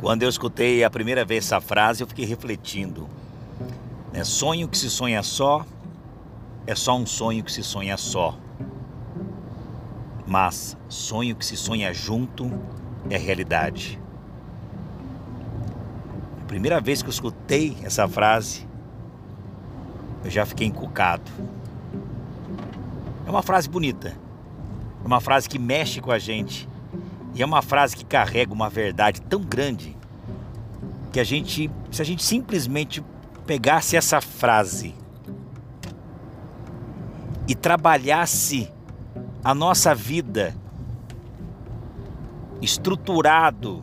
Quando eu escutei a primeira vez essa frase, eu fiquei refletindo. Né? Sonho que se sonha só é só um sonho que se sonha só. Mas sonho que se sonha junto é realidade. A primeira vez que eu escutei essa frase, eu já fiquei encucado. É uma frase bonita. É uma frase que mexe com a gente. E é uma frase que carrega uma verdade tão grande que a gente, se a gente simplesmente pegasse essa frase e trabalhasse a nossa vida estruturado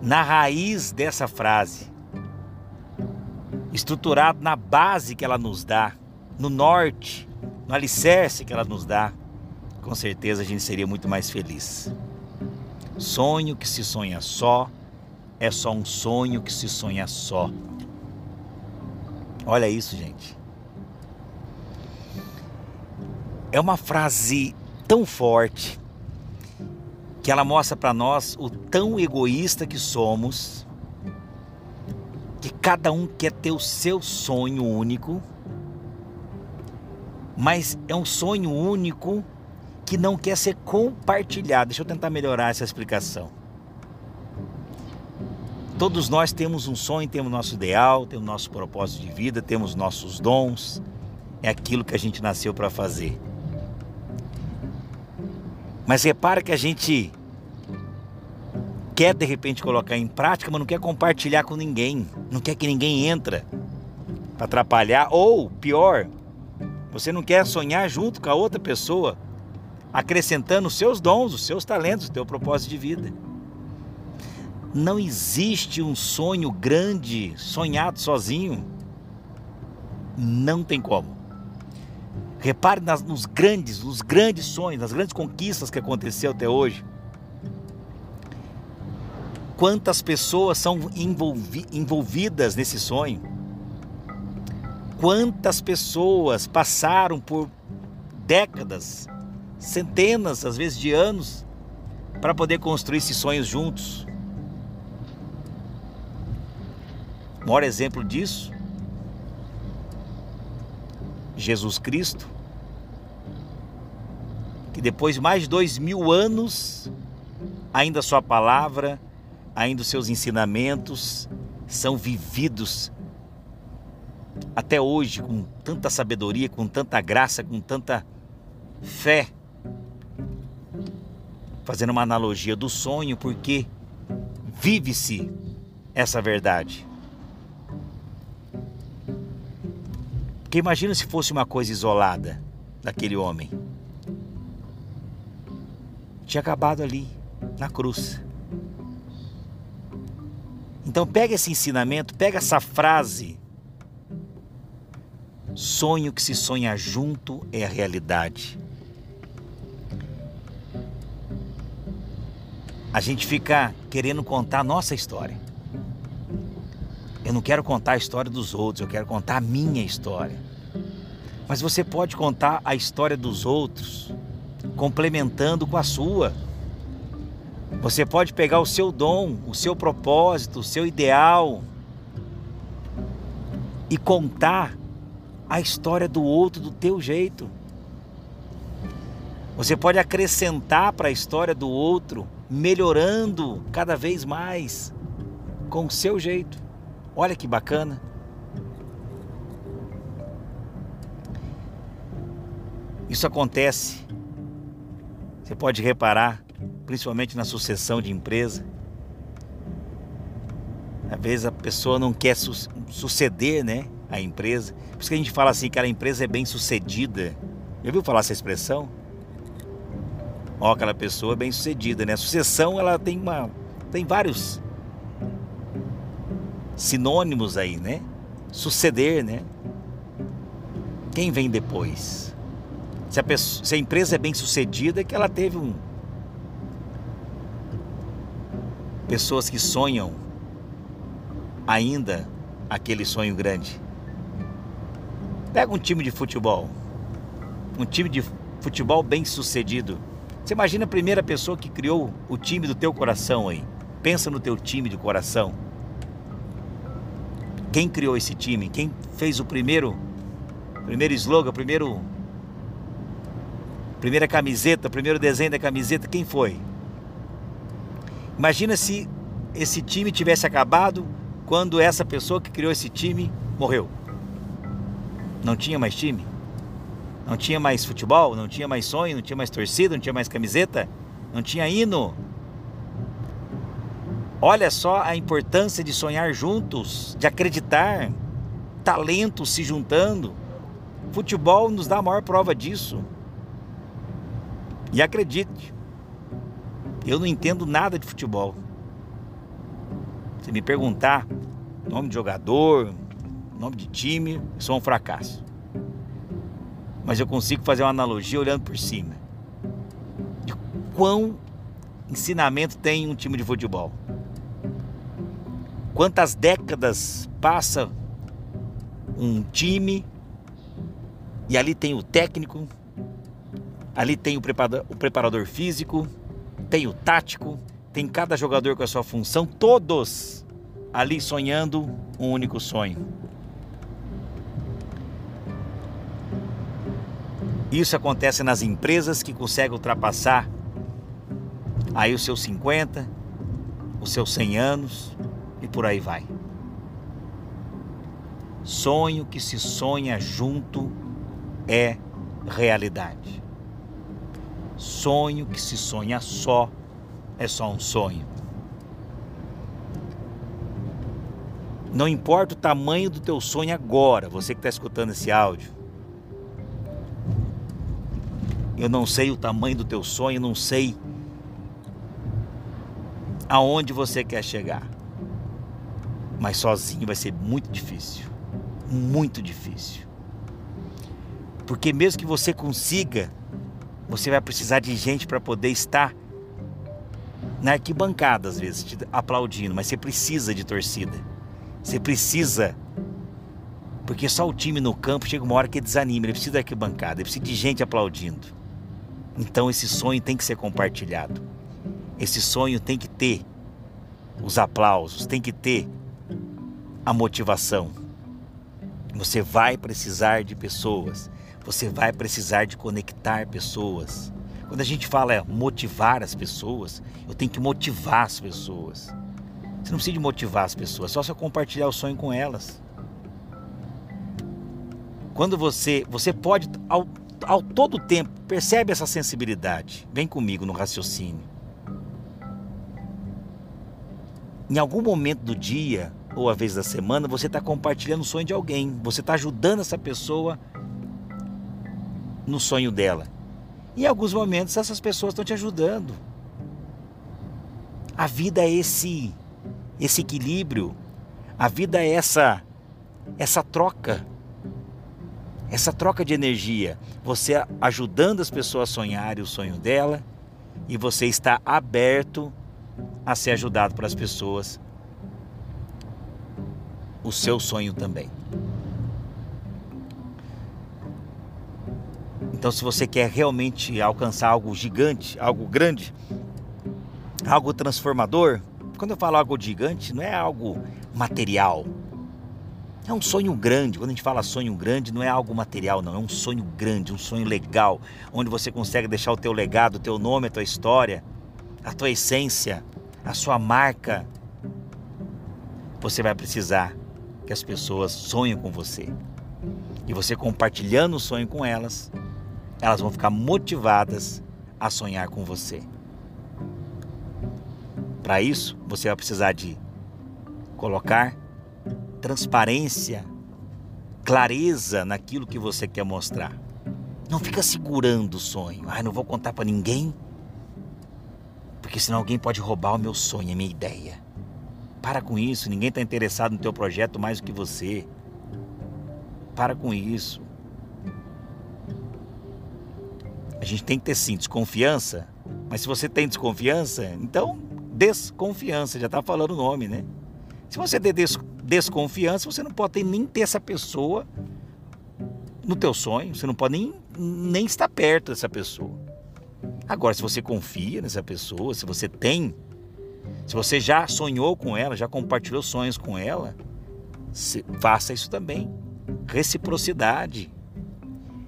na raiz dessa frase, estruturado na base que ela nos dá, no norte, no alicerce que ela nos dá, com certeza a gente seria muito mais feliz. Sonho que se sonha só é só um sonho que se sonha só. Olha isso, gente. É uma frase tão forte que ela mostra para nós o tão egoísta que somos, que cada um quer ter o seu sonho único, mas é um sonho único que não quer ser compartilhado. Deixa eu tentar melhorar essa explicação. Todos nós temos um sonho, temos nosso ideal, temos nosso propósito de vida, temos nossos dons. É aquilo que a gente nasceu para fazer. Mas repara que a gente quer de repente colocar em prática, mas não quer compartilhar com ninguém. Não quer que ninguém entra para atrapalhar ou pior, você não quer sonhar junto com a outra pessoa acrescentando os seus dons, os seus talentos, o teu propósito de vida. Não existe um sonho grande sonhado sozinho. Não tem como. Repare nas, nos grandes, nos grandes sonhos, nas grandes conquistas que aconteceu até hoje. Quantas pessoas são envolvi, envolvidas nesse sonho? Quantas pessoas passaram por décadas centenas, às vezes de anos, para poder construir esses sonhos juntos. O maior exemplo disso, Jesus Cristo, que depois de mais de dois mil anos, ainda a sua palavra, ainda os seus ensinamentos são vividos até hoje com tanta sabedoria, com tanta graça, com tanta fé fazendo uma analogia do sonho, porque vive-se essa verdade. Porque imagina se fosse uma coisa isolada daquele homem. Tinha acabado ali, na cruz. Então pega esse ensinamento, pega essa frase. Sonho que se sonha junto é a realidade. A gente fica querendo contar a nossa história. Eu não quero contar a história dos outros, eu quero contar a minha história. Mas você pode contar a história dos outros, complementando com a sua. Você pode pegar o seu dom, o seu propósito, o seu ideal e contar a história do outro do teu jeito. Você pode acrescentar para a história do outro melhorando cada vez mais com o seu jeito. Olha que bacana. Isso acontece. Você pode reparar, principalmente na sucessão de empresa. Às vezes a pessoa não quer su suceder, né, a empresa. Por isso que a gente fala assim que a empresa é bem sucedida. Já ouviu falar essa expressão? Ó, aquela pessoa bem sucedida, né? A sucessão ela tem uma tem vários sinônimos aí, né? Suceder, né? Quem vem depois? Se a, pessoa, se a empresa é bem sucedida, é que ela teve um pessoas que sonham ainda aquele sonho grande. Pega um time de futebol, um time de futebol bem sucedido você imagina a primeira pessoa que criou o time do teu coração aí. Pensa no teu time de coração. Quem criou esse time? Quem fez o primeiro primeiro slogan, primeiro primeira camiseta, primeiro desenho da camiseta, quem foi? Imagina se esse time tivesse acabado quando essa pessoa que criou esse time morreu. Não tinha mais time? Não tinha mais futebol? Não tinha mais sonho? Não tinha mais torcida? Não tinha mais camiseta? Não tinha hino? Olha só a importância de sonhar juntos, de acreditar, talentos se juntando. Futebol nos dá a maior prova disso. E acredite, eu não entendo nada de futebol. Se me perguntar nome de jogador, nome de time, sou um fracasso. Mas eu consigo fazer uma analogia olhando por cima. De quão ensinamento tem um time de futebol. Quantas décadas passa um time e ali tem o técnico, ali tem o preparador, o preparador físico, tem o tático, tem cada jogador com a sua função, todos ali sonhando um único sonho. Isso acontece nas empresas que conseguem ultrapassar aí os seus 50, os seus 100 anos e por aí vai. Sonho que se sonha junto é realidade. Sonho que se sonha só é só um sonho. Não importa o tamanho do teu sonho agora, você que está escutando esse áudio. Eu não sei o tamanho do teu sonho, não sei aonde você quer chegar. Mas sozinho vai ser muito difícil. Muito difícil. Porque mesmo que você consiga, você vai precisar de gente para poder estar na arquibancada, às vezes, te aplaudindo, mas você precisa de torcida. Você precisa. Porque só o time no campo chega uma hora que desanima, ele precisa da arquibancada, ele precisa de gente aplaudindo. Então esse sonho tem que ser compartilhado. Esse sonho tem que ter os aplausos, tem que ter a motivação. Você vai precisar de pessoas, você vai precisar de conectar pessoas. Quando a gente fala é motivar as pessoas, eu tenho que motivar as pessoas. Você não precisa de motivar as pessoas, só só compartilhar o sonho com elas. Quando você, você pode ao, todo tempo percebe essa sensibilidade. Vem comigo no raciocínio. Em algum momento do dia ou a vez da semana, você está compartilhando o sonho de alguém. Você está ajudando essa pessoa no sonho dela. Em alguns momentos essas pessoas estão te ajudando. A vida é esse esse equilíbrio. A vida é essa essa troca. Essa troca de energia, você ajudando as pessoas a sonharem o sonho dela e você está aberto a ser ajudado pelas pessoas o seu sonho também. Então, se você quer realmente alcançar algo gigante, algo grande, algo transformador, quando eu falo algo gigante, não é algo material. É um sonho grande. Quando a gente fala sonho grande, não é algo material, não. É um sonho grande, um sonho legal, onde você consegue deixar o teu legado, o teu nome, a tua história, a tua essência, a sua marca. Você vai precisar que as pessoas sonhem com você. E você compartilhando o sonho com elas, elas vão ficar motivadas a sonhar com você. Para isso, você vai precisar de colocar transparência, clareza naquilo que você quer mostrar. Não fica segurando o sonho. Ai, não vou contar para ninguém, porque senão alguém pode roubar o meu sonho, a minha ideia. Para com isso, ninguém está interessado no teu projeto mais do que você. Para com isso. A gente tem que ter sim desconfiança, mas se você tem desconfiança, então desconfiança, já está falando o nome, né? Se você ter des desconfiança, você não pode nem ter essa pessoa no teu sonho, você não pode nem, nem estar perto dessa pessoa. Agora, se você confia nessa pessoa, se você tem Se você já sonhou com ela, já compartilhou sonhos com ela, faça isso também. Reciprocidade.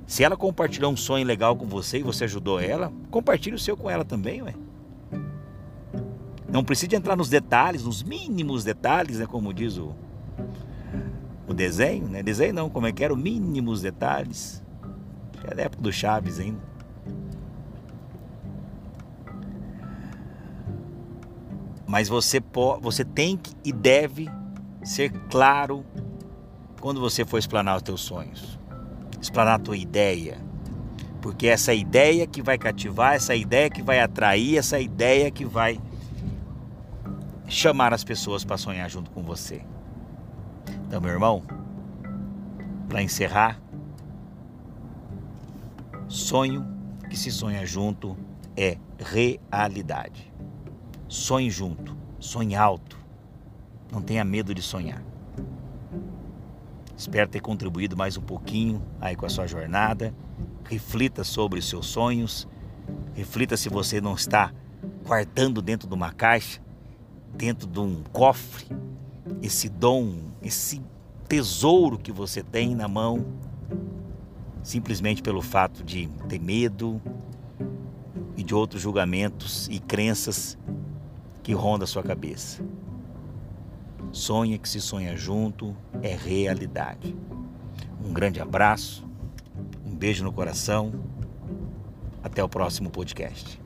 Se ela compartilhou um sonho legal com você e você ajudou ela, compartilhe o seu com ela também, ué. Não precisa entrar nos detalhes, nos mínimos detalhes, né, como diz o, desenho, né? Desenho não, como é que era? Os mínimos detalhes. É da época do Chaves ainda. Mas você, pode, você tem que e deve ser claro quando você for explanar os teus sonhos. Explanar a tua ideia. Porque essa ideia que vai cativar, essa ideia que vai atrair, essa ideia que vai chamar as pessoas para sonhar junto com você. Então, meu irmão, para encerrar, sonho que se sonha junto é realidade. Sonhe junto, sonhe alto. Não tenha medo de sonhar. Espero ter contribuído mais um pouquinho aí com a sua jornada. Reflita sobre os seus sonhos. Reflita se você não está guardando dentro de uma caixa, dentro de um cofre, esse dom, esse tesouro que você tem na mão, simplesmente pelo fato de ter medo e de outros julgamentos e crenças que rondam a sua cabeça. Sonha que se sonha junto é realidade. Um grande abraço, um beijo no coração. Até o próximo podcast.